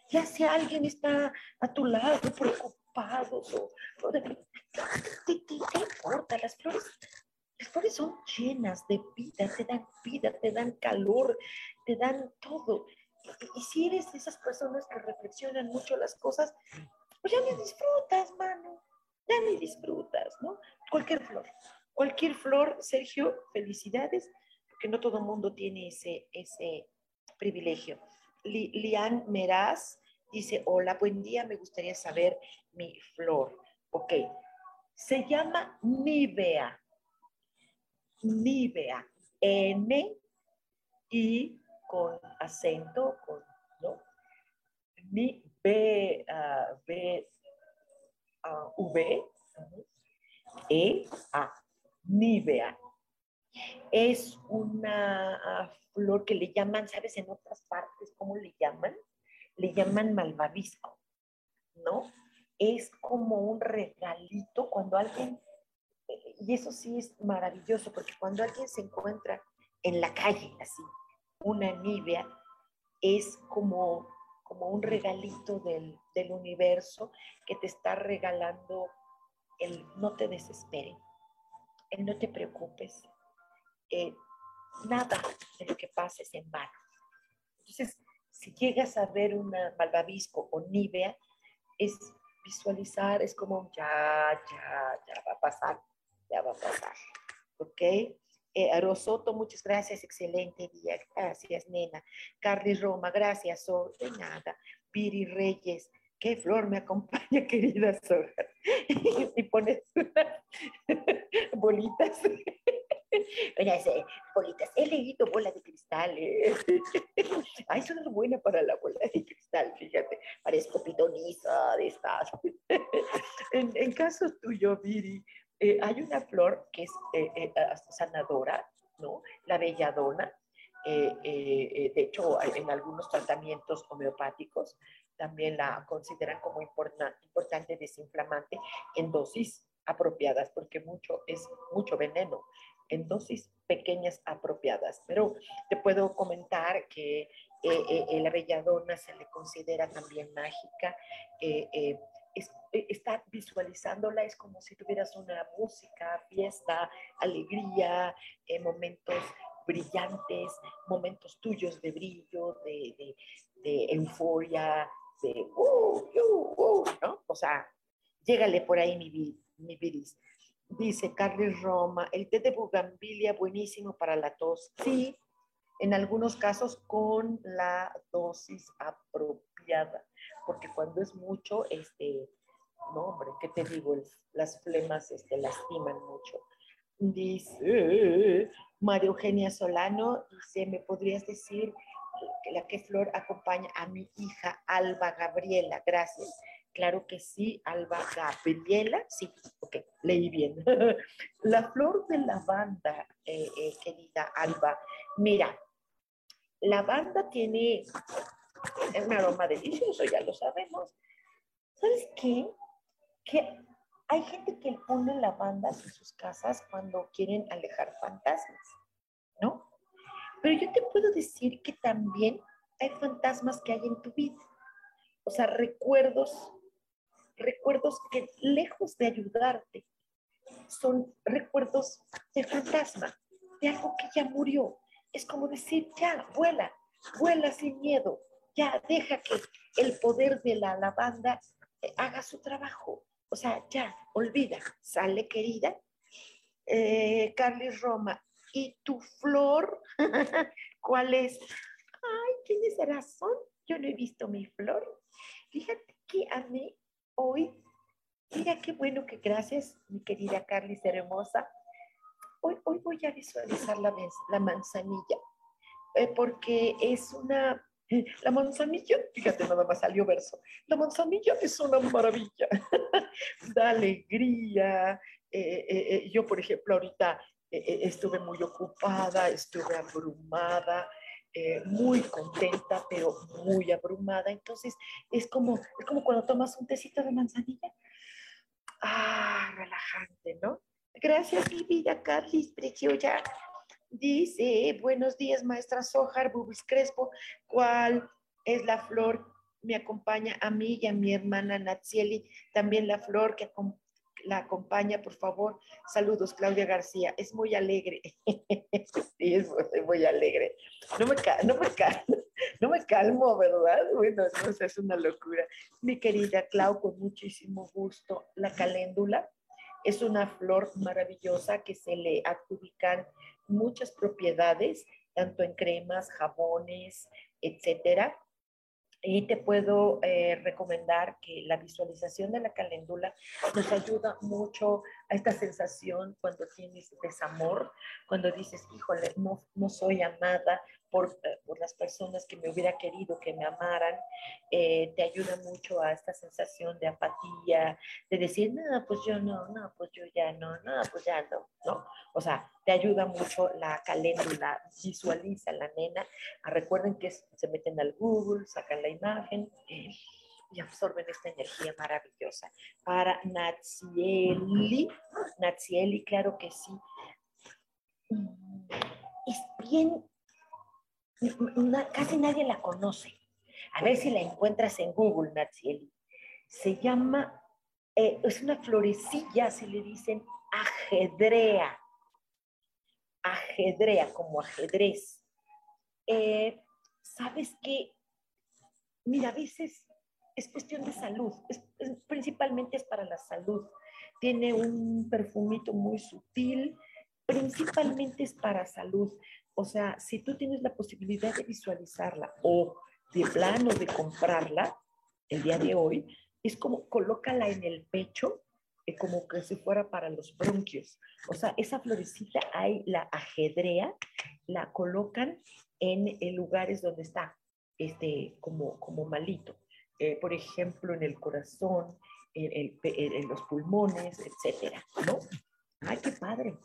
Ya si alguien está a tu lado preocupado o, te, te, importa. Las flores, las flores son llenas de vida, te dan vida, te dan calor, te dan todo. Y, si eres de esas personas que reflexionan mucho las cosas, pues ya ni disfrutas, mano. Ya ni disfrutas, ¿no? Cualquier flor. Cualquier flor, Sergio, felicidades, porque no todo el mundo tiene ese, ese privilegio. Lian Meraz dice, hola, buen día, me gustaría saber mi flor. Ok, se llama Nivea. Nivea. N, I con acento, con, ¿no? B, uh, V, E, A. Nivea. Es una flor que le llaman, ¿sabes? En otras partes, ¿cómo le llaman? Le llaman malvavisco, ¿no? Es como un regalito cuando alguien, y eso sí es maravilloso, porque cuando alguien se encuentra en la calle, así, una nivea, es como como un regalito del, del universo que te está regalando el no te desesperes, el no te preocupes, eh, nada de lo que pases en vano. Entonces, si llegas a ver una malvavisco o nivea, es visualizar, es como ya, ya, ya va a pasar, ya va a pasar. ¿Ok? Eh, Rosoto, muchas gracias, excelente día. Gracias, nena. Carly Roma, gracias, oh, de nada. Piri Reyes, qué flor me acompaña, querida Soja. y pones bolitas. Unas bolitas. He leído bola de cristal. Ay, son buena para la bola de cristal, fíjate. Parezco pitoniza de estas. en, en caso tuyo, Viri, eh, hay una flor que es eh, eh, sanadora, ¿no? La belladona. de hecho, en algunos tratamientos homeopáticos también la consideran como importante desinflamante en dosis apropiadas, porque mucho es mucho veneno en dosis pequeñas apropiadas. Pero te puedo comentar que la belladona se le considera también mágica. Eh, está visualizándola, es como si tuvieras una música, fiesta, alegría, eh, momentos brillantes, momentos tuyos de brillo, de, de, euforia, de uh, uh, uh, ¿no? O sea, llégale por ahí mi, mi viris. Dice Carlos Roma, el té de bugambilia buenísimo para la tos. Sí, en algunos casos con la dosis apropiada, porque cuando es mucho, este, no, hombre, ¿qué te digo? Las flemas este, lastiman mucho. Dice María Eugenia Solano, dice, ¿me podrías decir la que flor acompaña a mi hija Alba Gabriela? Gracias. Claro que sí, Alba Gabriela, sí, ok, leí bien. la flor de lavanda, eh, eh, querida Alba, mira, lavanda tiene un aroma delicioso, ya lo sabemos. ¿Sabes qué? que hay gente que pone lavandas en sus casas cuando quieren alejar fantasmas, ¿no? Pero yo te puedo decir que también hay fantasmas que hay en tu vida. O sea, recuerdos, recuerdos que lejos de ayudarte, son recuerdos de fantasma, de algo que ya murió. Es como decir, ya, vuela, vuela sin miedo, ya deja que el poder de la lavanda eh, haga su trabajo. O sea, ya, olvida, sale querida. Eh, Carly Roma, ¿y tu flor? ¿Cuál es? Ay, tienes razón, yo no he visto mi flor. Fíjate que a mí hoy, mira qué bueno que gracias, mi querida Carly hermosa. Hoy, hoy voy a visualizar la, la manzanilla, eh, porque es una la manzanilla, fíjate, nada más salió verso. La manzanilla es una maravilla, da alegría. Eh, eh, eh, yo, por ejemplo, ahorita estuve muy ocupada, estuve abrumada, muy contenta, pero muy abrumada. Entonces, es como, es como cuando tomas un tecito de manzanilla. Ah, relajante, ¿no? Gracias, mi vida, Carlis, preciosa. Dice, buenos días, maestra Sojar, Bubis Crespo, ¿cuál es la flor? Me acompaña a mí y a mi hermana Natsieli, también la flor que la acompaña, por favor. Saludos, Claudia García. Es muy alegre. sí, es muy alegre. No me, no, me no me calmo, ¿verdad? Bueno, no, es una locura. Mi querida Clau, con muchísimo gusto, la caléndula es una flor maravillosa que se le adjudican muchas propiedades, tanto en cremas, jabones, etcétera. Y te puedo eh, recomendar que la visualización de la caléndula nos ayuda mucho a esta sensación cuando tienes desamor, cuando dices, híjole, no, no soy amada, eh, por, las personas que me hubiera querido que me amaran, eh, te ayuda mucho a esta sensación de apatía, de decir, no, pues yo no, no, pues yo ya no, no, pues ya no, ¿no? O sea, te ayuda mucho la caléndula, visualiza la nena, ah, recuerden que se meten al Google, sacan la imagen. Eh, y absorben esta energía maravillosa. Para Natsieli, Natsieli, claro que sí. Mm, es bien casi nadie la conoce. A ver si la encuentras en Google, Natsieli. Se llama, eh, es una florecilla, se le dicen ajedrea. Ajedrea, como ajedrez. Eh, ¿Sabes qué? Mira, a veces es cuestión de salud, principalmente es para la salud. Tiene un perfumito muy sutil, principalmente es para salud. O sea, si tú tienes la posibilidad de visualizarla o de plano de comprarla el día de hoy, es como colócala en el pecho, eh, como que si fuera para los bronquios. O sea, esa florecita ahí la ajedrea, la colocan en, en lugares donde está este, como, como malito. Eh, por ejemplo, en el corazón, en, en, los pulmones, etcétera, ¿no? Ay, qué padre.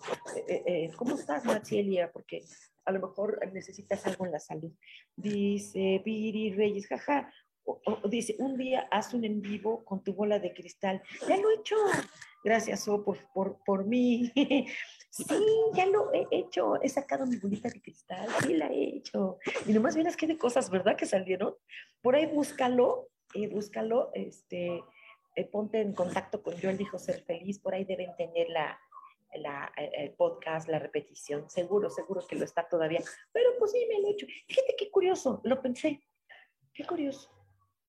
Eh, eh, ¿Cómo estás, Machielia? Porque a lo mejor necesitas algo en la salud. Dice Viri Reyes, jaja. dice, un día haz un en vivo con tu bola de cristal. Ya lo he hecho. Gracias, O, por, por, por mí. Sí, ya lo he hecho. He sacado mi bolita de cristal. Sí, la he hecho. Y nomás vienes qué de cosas, ¿verdad? Que salieron. Por ahí búscalo y búscalo, este, eh, ponte en contacto con Yo elijo ser feliz, por ahí deben tener la, la, el podcast, la repetición, seguro, seguro que lo está todavía, pero pues sí, me lo he hecho. Fíjate qué curioso, lo pensé, qué curioso,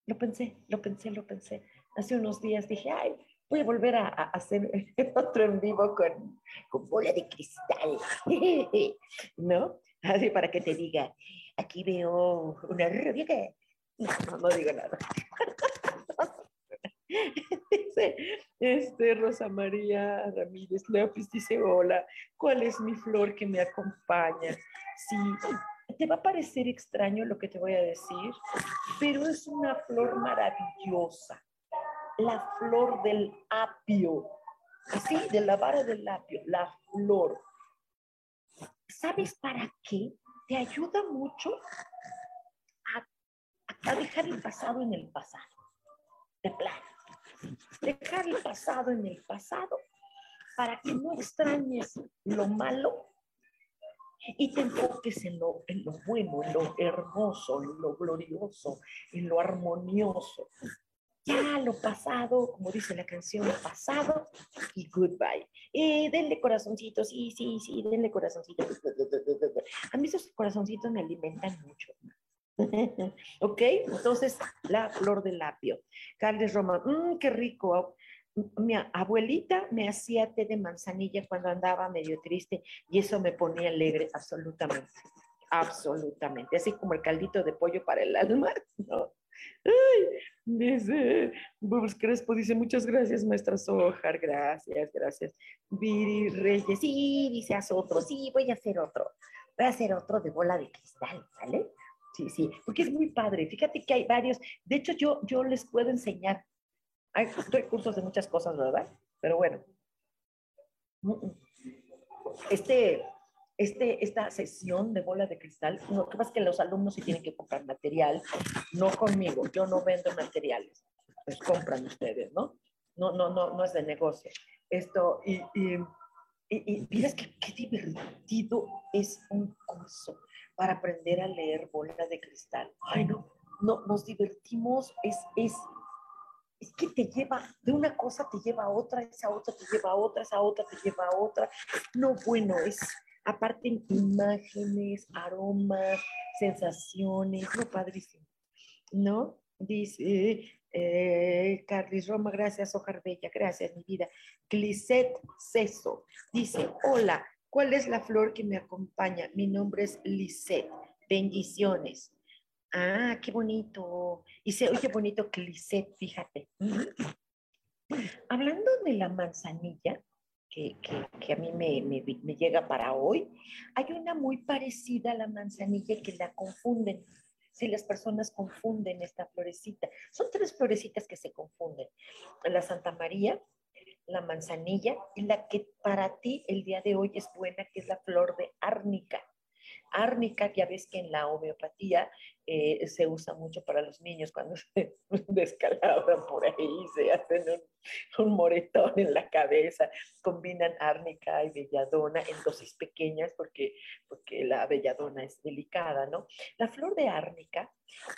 lo pensé, lo pensé, lo pensé. Hace unos días dije, ay, voy a volver a, a hacer otro en vivo con, con bola de cristal, ¿no? Así para que te diga, aquí veo una rubia que no, no digo nada. Este, Rosa María Ramírez Leopis dice, hola, ¿cuál es mi flor que me acompaña? Sí, te va a parecer extraño lo que te voy a decir, pero es una flor maravillosa. La flor del apio, sí, de la vara del apio, la flor. ¿Sabes para qué? Te ayuda mucho a dejar el pasado en el pasado, de plano. Dejar el pasado en el pasado para que no extrañes lo malo y te enfoques en lo, en lo bueno, en lo hermoso, en lo glorioso, en lo armonioso. Ya lo pasado, como dice la canción, pasado y goodbye. Eh, denle corazoncitos, sí, sí, sí, denle corazoncitos. A mí esos corazoncitos me alimentan mucho. ok, entonces la flor del apio. Carles Roma, mmm, qué rico. Mi abuelita me hacía té de manzanilla cuando andaba medio triste y eso me ponía alegre, absolutamente, absolutamente. Así como el caldito de pollo para el alma, ¿no? Ay, dice Bubbles Crespo, dice muchas gracias, maestra Sojar, gracias, gracias. Viri Reyes, sí, dice haz otro, sí, voy a hacer otro, voy a hacer otro de bola de cristal, ¿vale? Sí, sí, porque es muy padre. Fíjate que hay varios. De hecho, yo, yo les puedo enseñar. Hay, cursos de muchas cosas, ¿verdad? Pero bueno. Este, este, esta sesión de bola de cristal, lo que pasa es que los alumnos sí tienen que comprar material, no conmigo. Yo no vendo materiales. Los compran ustedes, ¿no? No, no, no, no es de negocio. Esto, y, y, y, y que qué divertido es un curso para aprender a leer bola de cristal. Ay, no, no, nos divertimos, es, es, es que te lleva, de una cosa te lleva a otra, esa otra te lleva a otra, esa otra te lleva a otra. No, bueno, es aparte imágenes, aromas, sensaciones, no padrísimo, ¿no? Dice eh, Carlis Roma, gracias, Ojar Bella, gracias, mi vida. Glisette Ceso dice, hola, ¿Cuál es la flor que me acompaña? Mi nombre es Lisette. Bendiciones. Ah, qué bonito. Y se oye bonito que Lisette, fíjate. Hablando de la manzanilla, que, a mí me, me, llega para hoy, hay una muy parecida a la manzanilla que la confunden. Si las personas confunden esta florecita, son tres florecitas que se confunden. La Santa María, la manzanilla y la que para ti el día de hoy es buena, que es la flor de árnica. árnica, ya ves que en la homeopatía eh, se usa mucho para los niños cuando se descalabran por ahí, se hacen un, un, moretón en la cabeza, combinan árnica y belladona en dosis pequeñas porque, porque la belladona es delicada, ¿no? La flor de árnica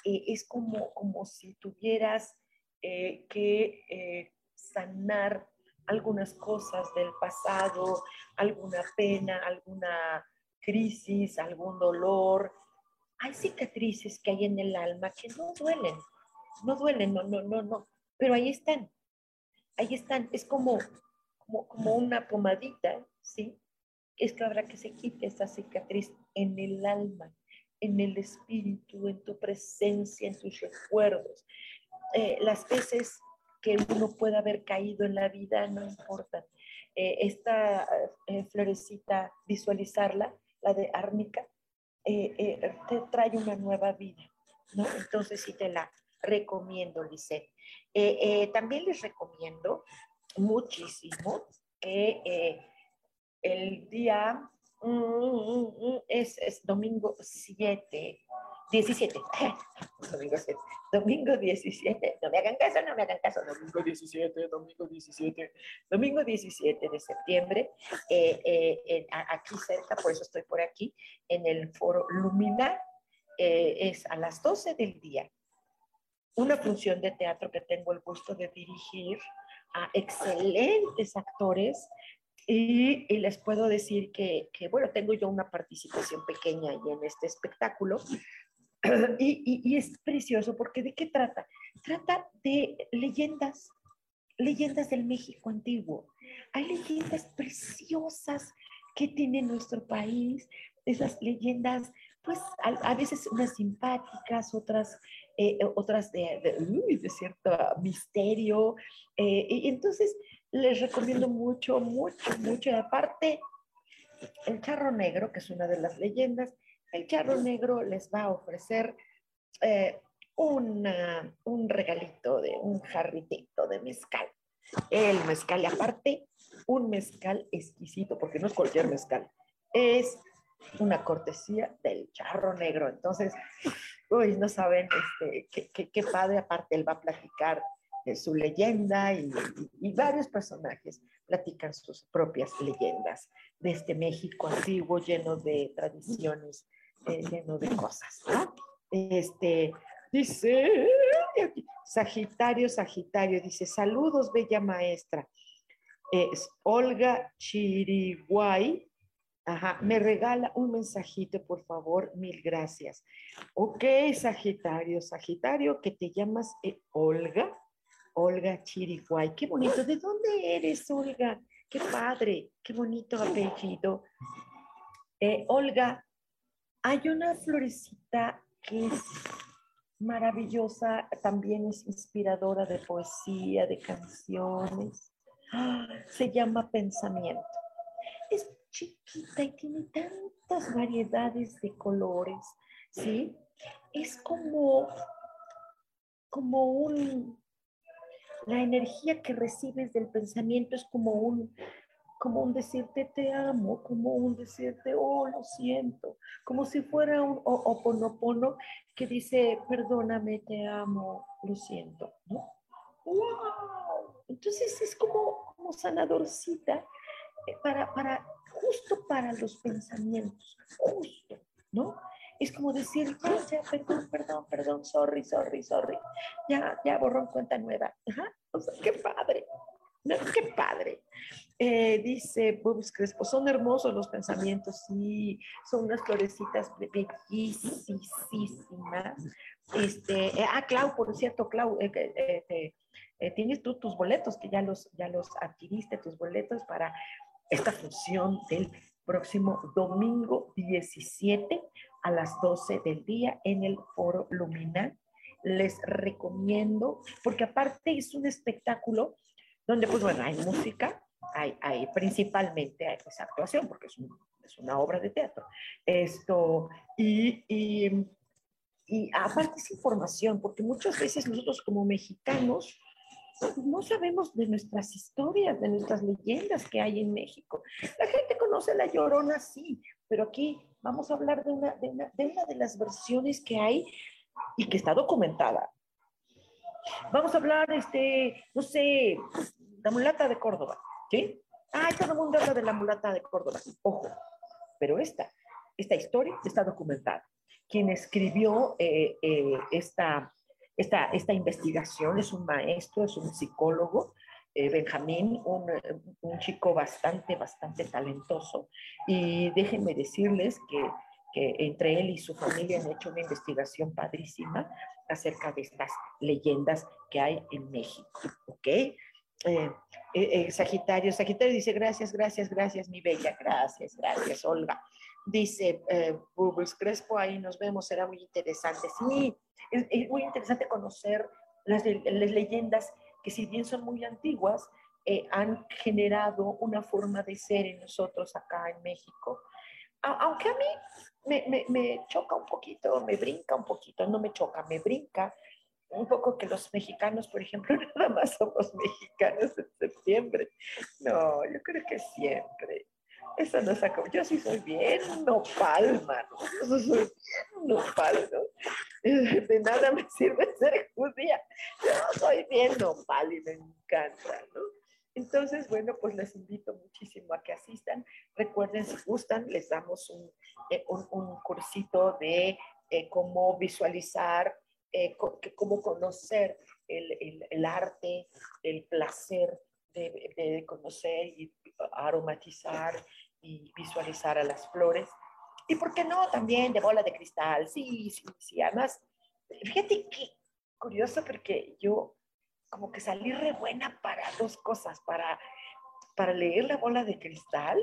eh, es como, como si tuvieras eh, que sanar algunas cosas del pasado, alguna pena, alguna crisis, algún dolor. Hay cicatrices que hay en el alma que no duelen, no duelen, no, no, no, no, pero ahí están, ahí están, es como, como, como una pomadita, ¿sí? Es que habrá que se quite esa cicatriz en el alma, en el espíritu, en tu presencia, en tus recuerdos. Eh, las veces que uno pueda haber caído en la vida no importa. Eh, esta eh, florecita, visualizarla, la de árnica, eh, te trae una nueva vida, ¿no? Entonces sí te la recomiendo, Lisette. también les recomiendo muchísimo que el día mm, mm, mm, es, es domingo 7 17. domingo 7. Domingo 17. No me hagan caso, no me hagan caso. Domingo 17, domingo 17. Domingo 17 de septiembre, eh, eh, aquí cerca, por eso estoy por aquí, en el foro Lumina, eh, es a las 12 del día. Una función de teatro que tengo el gusto de dirigir a excelentes actores y, y, les puedo decir que, que, bueno, tengo yo una participación pequeña ahí en este espectáculo, Y, es precioso porque ¿de qué trata? Trata de leyendas, leyendas del México antiguo. Hay leyendas preciosas que tiene nuestro país, esas leyendas, pues a, veces unas simpáticas, otras, eh, otras de, de, cierto misterio. Eh, y entonces les recomiendo mucho, mucho, mucho. Y aparte, el charro negro, que es una de las leyendas, el charro negro les va a ofrecer eh, un regalito de un jarritito de mezcal. El mezcal, y aparte, un mezcal exquisito, porque no es cualquier mezcal, es una cortesía del charro negro. Entonces, uy, no saben este, qué, padre, aparte él va a platicar su leyenda y, y, varios personajes platican sus propias leyendas de este México antiguo lleno de tradiciones eh, lleno de cosas, ¿no? Este, dice, Sagitario, Sagitario, dice, saludos, bella maestra. Es Olga Chiriguay, Ajá, me regala un mensajito, por favor, mil gracias. Ok, Sagitario, Sagitario, que te llamas eh, Olga, Olga Chiriguay. Qué bonito, ¿de dónde eres, Olga? Qué padre, qué bonito apellido. Eh, Olga, hay una florecita que es maravillosa, también es inspiradora de poesía, de canciones. Se llama pensamiento. Es chiquita y tiene tantas variedades de colores, ¿sí? Es como, como un, la energía que recibes del pensamiento es como un, como un decirte te amo, como un decirte oh lo siento, como si fuera un oponopono que dice perdóname, te amo, lo siento, ¿no? ¡Wow! Entonces es como, como sanadorcita eh, para, para, justo para los pensamientos, justo, ¿no? Es como decir, ya, ya, perdón, perdón, perdón, sorry, sorry, sorry. Ya, ya borrón cuenta nueva. Ajá, o sea, qué padre. Qué padre. Eh, dice Bobs Crespo, son hermosos los pensamientos, sí, son unas florecitas bellísimas. Este, eh, ah, Clau, por cierto, Clau, eh, tienes tú tus boletos, que ya los, ya los adquiriste, tus boletos para esta función del próximo domingo 17 a las 12 del día en el Foro Luminal. Les recomiendo, porque aparte es un espectáculo donde pues bueno, hay música, hay, hay principalmente hay esa actuación, porque es, una obra de teatro. Esto, y, y, y aparte es información, porque muchas veces nosotros como mexicanos no sabemos de nuestras historias, de nuestras leyendas que hay en México. La gente conoce la Llorona, sí, pero aquí vamos a hablar de una de, una, de, una de las versiones que hay y que está documentada. Vamos a hablar, este, no sé, la mulata de Córdoba, ¿sí? Ay, todo el mundo habla de la mulata de Córdoba. Ojo, pero esta, esta historia está documentada. Quien escribió eh, eh, esta, esta, esta investigación es un maestro, es un psicólogo, eh, Benjamín, un, un, chico bastante, bastante talentoso. Y déjenme decirles que, que entre él y su familia han hecho una investigación padrísima acerca de estas leyendas que hay en México, ¿ok? Eh, eh, Sagitario, Sagitario dice, gracias, gracias, gracias, mi bella, gracias, gracias, Olga. Dice eh, Bubbles Crespo, ahí nos vemos, será muy interesante. Sí, es, muy interesante conocer las, las, leyendas que si bien son muy antiguas, eh, han generado una forma de ser en nosotros acá en México. Aunque a mí me, me, choca un poquito, me brinca un poquito, no me choca, me brinca un poco que los mexicanos, por ejemplo, nada más somos mexicanos en septiembre. No, yo creo que siempre. Eso no saca. Yo sí soy bien nopal, mano. Yo soy bien nopal, ¿no? De nada me sirve ser judía. Yo soy bien nopal y me encanta, ¿no? Entonces, bueno, pues les invito muchísimo a que asistan. Recuerden, si gustan, les damos un, eh, un, un cursito de eh, cómo visualizar eh, cómo conocer el, el, el, arte, el placer de, de, conocer y aromatizar y visualizar a las flores. Y por qué no, también de bola de cristal, sí, sí, sí. Además, fíjate qué curioso porque yo como que salí re buena para dos cosas, para, para leer la bola de cristal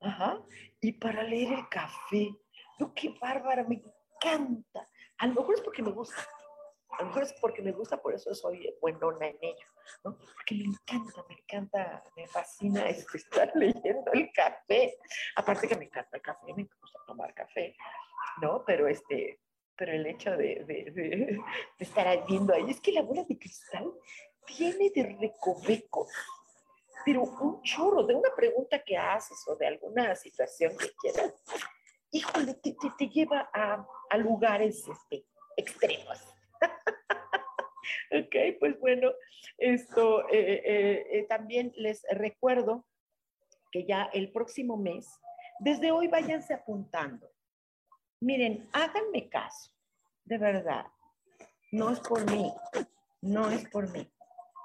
ajá, y para leer el café. No, qué bárbara, me encanta. A lo mejor es porque me gusta. A lo mejor es porque me gusta, por eso soy buenona en ello, ¿no? Porque me encanta, me encanta, me fascina estar leyendo el café. Aparte que me encanta el café, me gusta tomar café, ¿no? Pero este, pero el hecho de, de, de, de estar viendo ahí, es que la bola de cristal viene de recoveco, pero un chorro de una pregunta que haces o de alguna situación que quieras, híjole, te, te, te lleva a, a, lugares este, extremos. ok, pues bueno, esto eh, eh, eh, también les recuerdo que ya el próximo mes, desde hoy váyanse apuntando. Miren, háganme caso, de verdad. No es por mí, no es por mí,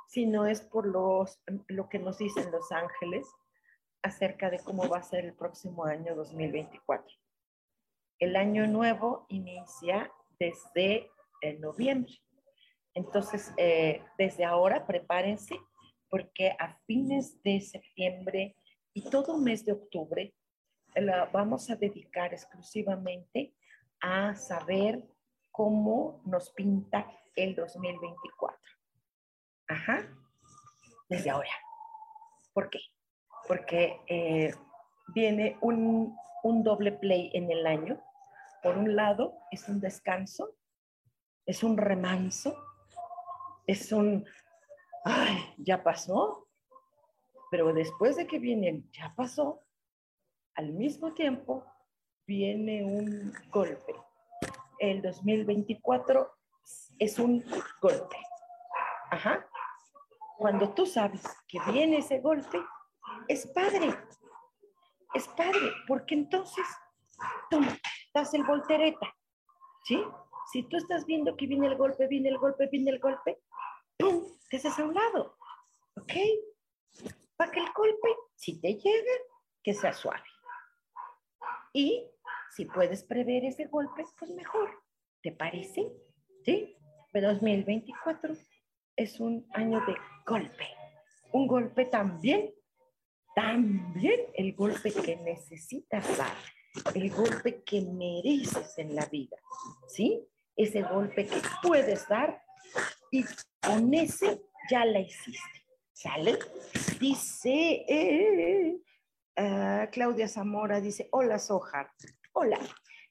sino es por los, lo que nos dicen los ángeles acerca de cómo va a ser el próximo año 2024. El año nuevo inicia desde en noviembre. Entonces, eh, desde ahora prepárense porque a fines de septiembre y todo mes de octubre la vamos a dedicar exclusivamente a saber cómo nos pinta el 2024. Ajá, desde ahora. ¿Por qué? Porque eh, viene un, un doble play en el año. Por un lado, es un descanso es un remanso, es un, ay, ya pasó, pero después de que viene ya pasó, al mismo tiempo viene un golpe. El 2024 es un golpe. Ajá. Cuando tú sabes que viene ese golpe, es padre. Es padre, porque entonces tú das el voltereta, ¿sí? Si tú estás viendo que viene el golpe, viene el golpe, viene el golpe, ¡pum! Te haces a un lado. ¿Ok? Para que el golpe, si te llega, que sea suave. Y si puedes prever ese golpe, pues mejor. ¿Te parece? ¿Sí? 2024 es un año de golpe. Un golpe también, también el golpe que necesitas dar, el golpe que mereces en la vida. ¿Sí? ese golpe que puedes dar y con ese ya la hiciste. ¿Sale? Dice uh, Claudia Zamora, dice, hola Sojar, hola.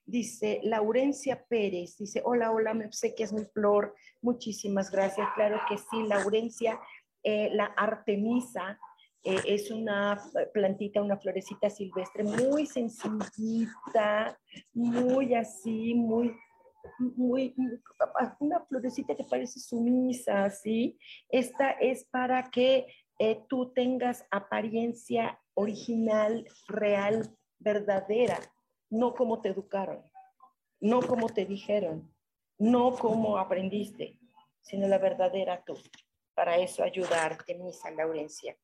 Dice Laurencia Pérez, dice, hola, hola, me obsequias mi flor. Muchísimas gracias. Claro que sí, Laurencia, eh, la Artemisa eh, es una plantita, una florecita silvestre muy sencillita, muy así, muy, muy, una florecita que parece sumisa, ¿sí? Esta es para que eh, tú tengas apariencia original, real, verdadera no como te educaron, no como te dijeron, no como aprendiste, sino la verdadera tú. Para eso ayudarte, Misa Laurencia.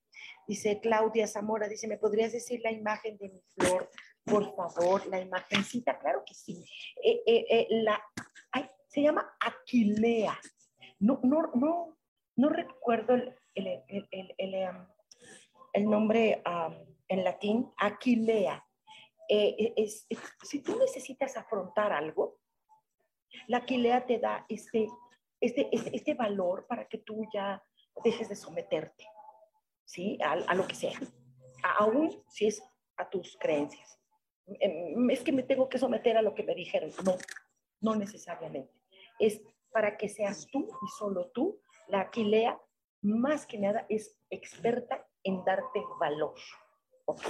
Dice Claudia Zamora, dice, ¿me podrías decir la imagen de mi flor? Por favor, la imagencita, claro que sí. Eh, eh, eh, la, se llama Aquilea. No, no, no, no recuerdo el, el, nombre en latín, Aquilea. Eh, eh, es, si tú necesitas afrontar algo, la aquilea te da este, este, este, este, valor para que tú ya dejes de someterte, ¿sí? A, lo que sea, aún si es a tus creencias. Em, es que me tengo que someter a lo que me dijeron. No, no necesariamente. Es para que seas tú y solo tú. La aquilea, más que nada, es experta en darte valor. ¿Ok?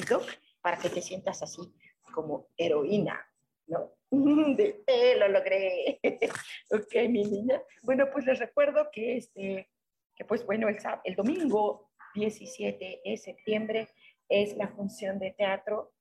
Para que te sientas así como heroína, ¿no? De, eh, lo logré. ok, mi niña. Bueno, pues les recuerdo que este, que pues bueno, el, el domingo 17 de septiembre es la función de teatro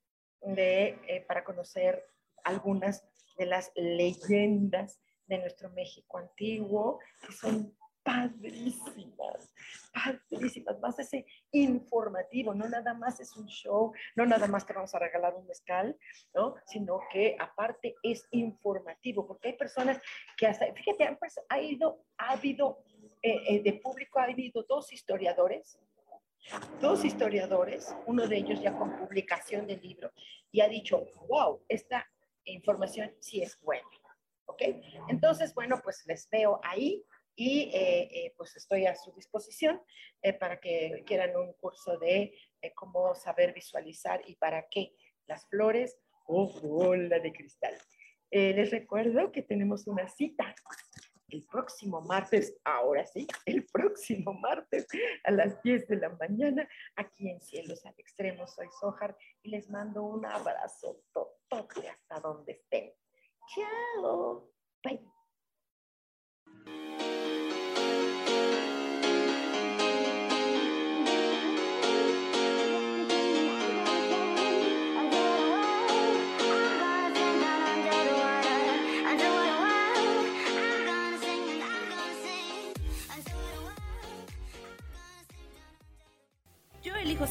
de, eh, para conocer algunas de las leyendas de nuestro México antiguo, que son padrísimas, padrísimas, más ese informativo, no nada más es un show, no nada más te vamos a regalar un mezcal, ¿no? Sino que aparte es informativo, porque hay personas que hasta, fíjate, pues, ha, ido, ha habido eh, eh, de público, ha habido dos historiadores, dos historiadores, uno de ellos ya con publicación del libro, y ha dicho, wow, esta información sí es buena. ¿Ok? Entonces, bueno, pues les veo ahí y eh, eh, pues estoy a su disposición eh, para que quieran un curso de cómo saber visualizar y para qué las flores o bola de cristal. les recuerdo que tenemos una cita el próximo martes, ahora sí, el próximo martes a las 10 de la mañana aquí en Cielos al Extremo. Soy Sojar y les mando un abrazo totote hasta donde estén. Chao. Bye.